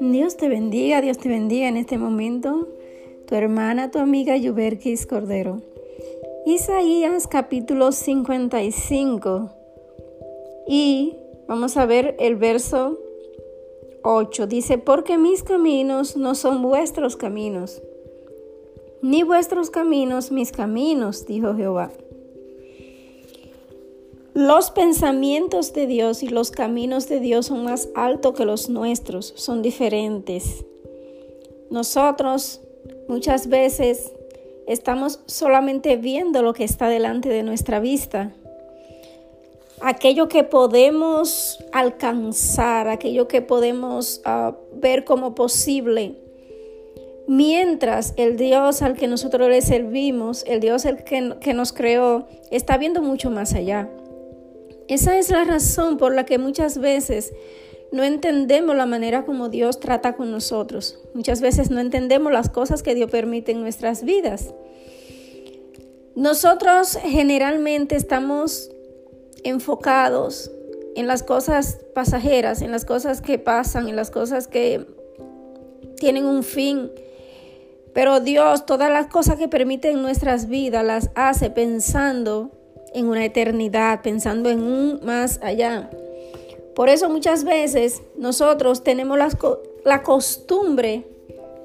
Dios te bendiga, Dios te bendiga en este momento. Tu hermana, tu amiga Yuberkis Cordero. Isaías capítulo 55. Y vamos a ver el verso 8. Dice, porque mis caminos no son vuestros caminos, ni vuestros caminos mis caminos, dijo Jehová. Los pensamientos de Dios y los caminos de Dios son más altos que los nuestros, son diferentes. Nosotros muchas veces estamos solamente viendo lo que está delante de nuestra vista. Aquello que podemos alcanzar, aquello que podemos uh, ver como posible. Mientras el Dios al que nosotros le servimos, el Dios el que nos creó, está viendo mucho más allá. Esa es la razón por la que muchas veces no entendemos la manera como Dios trata con nosotros. Muchas veces no entendemos las cosas que Dios permite en nuestras vidas. Nosotros generalmente estamos enfocados en las cosas pasajeras, en las cosas que pasan, en las cosas que tienen un fin. Pero Dios, todas las cosas que permite en nuestras vidas, las hace pensando en una eternidad, pensando en un más allá. Por eso muchas veces nosotros tenemos la, la costumbre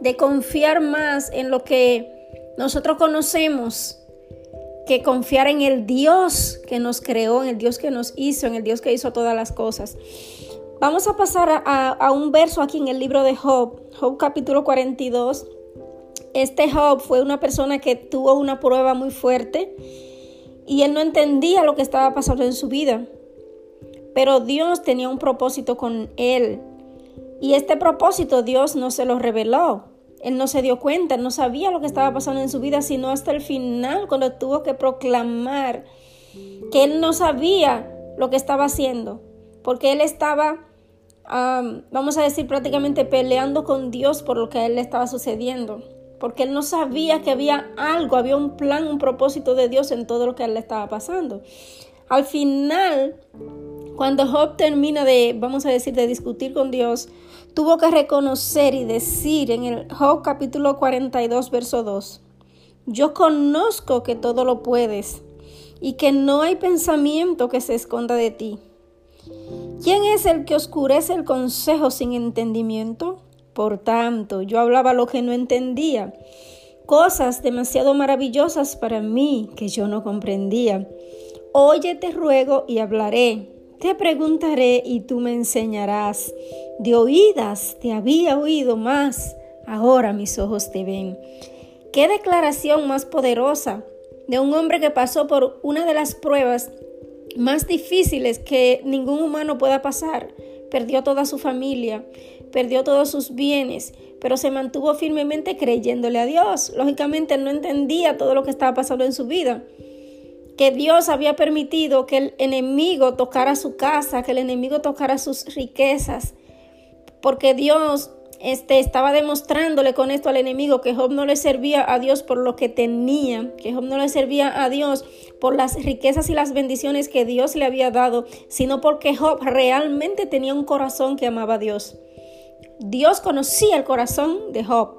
de confiar más en lo que nosotros conocemos que confiar en el Dios que nos creó, en el Dios que nos hizo, en el Dios que hizo todas las cosas. Vamos a pasar a, a, un verso aquí en el libro de Job, Job capítulo 42. Este Job fue una persona que tuvo una prueba muy fuerte y él no entendía lo que estaba pasando en su vida. Pero Dios tenía un propósito con él. Y este propósito Dios no se lo reveló. Él no se dio cuenta, no sabía lo que estaba pasando en su vida, sino hasta el final, cuando tuvo que proclamar que él no sabía lo que estaba haciendo, porque él estaba, vamos a decir, prácticamente peleando con Dios por lo que a él le estaba sucediendo porque él no sabía que había algo, había un plan, un propósito de Dios en todo lo que a él le estaba pasando. Al final, cuando Job termina de, vamos a decir, de discutir con Dios, tuvo que reconocer y decir en el Job capítulo 42, verso 2, yo conozco que todo lo puedes y que no hay pensamiento que se esconda de ti. ¿Quién es el que oscurece el consejo sin entendimiento? Por tanto, yo hablaba lo que no entendía, cosas demasiado maravillosas para mí que yo no comprendía. Oye, te ruego y hablaré. Te preguntaré y tú me enseñarás. De oídas te había oído más, ahora mis ojos te ven. Qué declaración más poderosa de un hombre que pasó por una de las pruebas más difíciles que ningún humano pueda pasar. Perdió toda su familia, perdió todos sus bienes, pero se mantuvo firmemente creyéndole a Dios. Lógicamente no entendía todo lo que estaba pasando en su vida. Que Dios había permitido que el enemigo tocara su casa, que el enemigo tocara sus riquezas, porque Dios este, estaba demostrándole con esto al enemigo que Job no le servía a Dios por lo que tenía, que Job no le servía a Dios por las riquezas y las bendiciones que Dios le había dado, sino porque Job realmente tenía un corazón que amaba a Dios. Dios conocía el corazón de Job.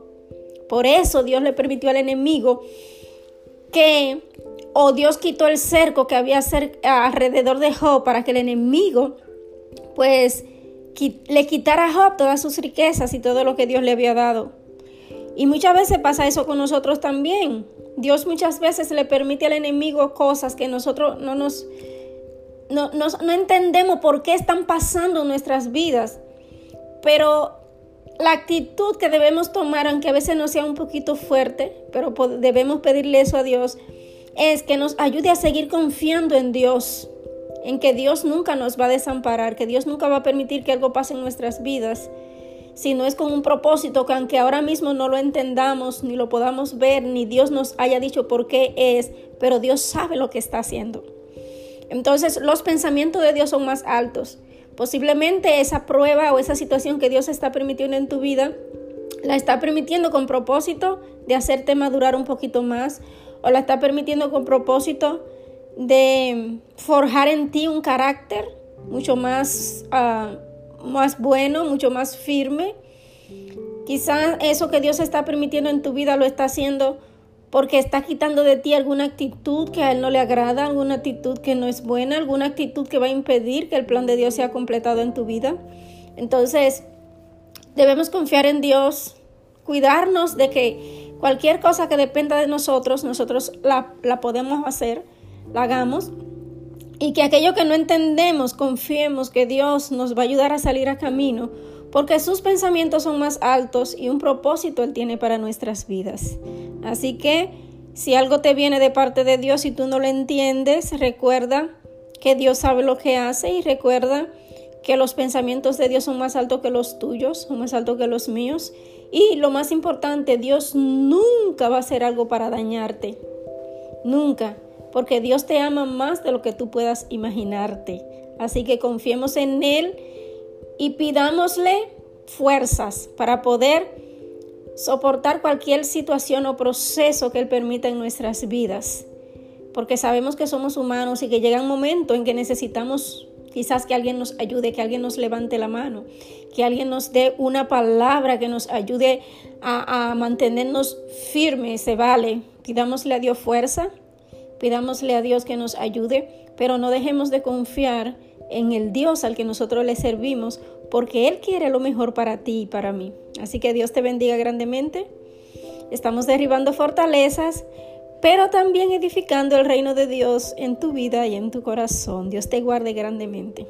Por eso Dios le permitió al enemigo que, o Dios quitó el cerco que había alrededor de Job para que el enemigo, pues, le quitara a Job todas sus riquezas y todo lo que Dios le había dado. Y muchas veces pasa eso con nosotros también. Dios muchas veces le permite al enemigo cosas que nosotros no nos no, no entendemos por qué están pasando en nuestras vidas. Pero la actitud que debemos tomar, aunque a veces no sea un poquito fuerte, pero debemos pedirle eso a Dios, es que nos ayude a seguir confiando en Dios, en que Dios nunca nos va a desamparar, que Dios nunca va a permitir que algo pase en nuestras vidas, si no es con un propósito que aunque ahora mismo no lo entendamos, ni lo podamos ver, ni Dios nos haya dicho por qué es, pero Dios sabe lo que está haciendo. Entonces los pensamientos de Dios son más altos. Posiblemente esa prueba o esa situación que Dios está permitiendo en tu vida, la está permitiendo con propósito de hacerte madurar un poquito más o la está permitiendo con propósito de forjar en ti un carácter mucho más, uh, más bueno, mucho más firme. Quizás eso que Dios está permitiendo en tu vida lo está haciendo porque está quitando de ti alguna actitud que a Él no le agrada, alguna actitud que no es buena, alguna actitud que va a impedir que el plan de Dios sea completado en tu vida. Entonces, debemos confiar en Dios, cuidarnos de que cualquier cosa que dependa de nosotros, nosotros la, la podemos hacer, la hagamos. Y que aquello que no entendemos, confiemos que Dios nos va a ayudar a salir a camino porque sus pensamientos son más altos y un propósito Él tiene para nuestras vidas. Así que si algo te viene de parte de Dios y tú no lo entiendes, recuerda que Dios sabe lo que hace y recuerda que los pensamientos de Dios son más altos que los tuyos, son más altos que los míos. Y lo más importante, Dios nunca va a hacer algo para dañarte. Nunca. Porque Dios te ama más de lo que tú puedas imaginarte. Así que confiemos en Él y pidámosle fuerzas para poder soportar cualquier situación o proceso que Él permita en nuestras vidas. Porque sabemos que somos humanos y que llega un momento en que necesitamos quizás que alguien nos ayude, que alguien nos levante la mano, que alguien nos dé una palabra que nos ayude a, a mantenernos firmes, se vale. Pidámosle a Dios fuerza, pidámosle a Dios que nos ayude, pero no dejemos de confiar en el Dios al que nosotros le servimos, porque Él quiere lo mejor para ti y para mí. Así que Dios te bendiga grandemente. Estamos derribando fortalezas, pero también edificando el reino de Dios en tu vida y en tu corazón. Dios te guarde grandemente.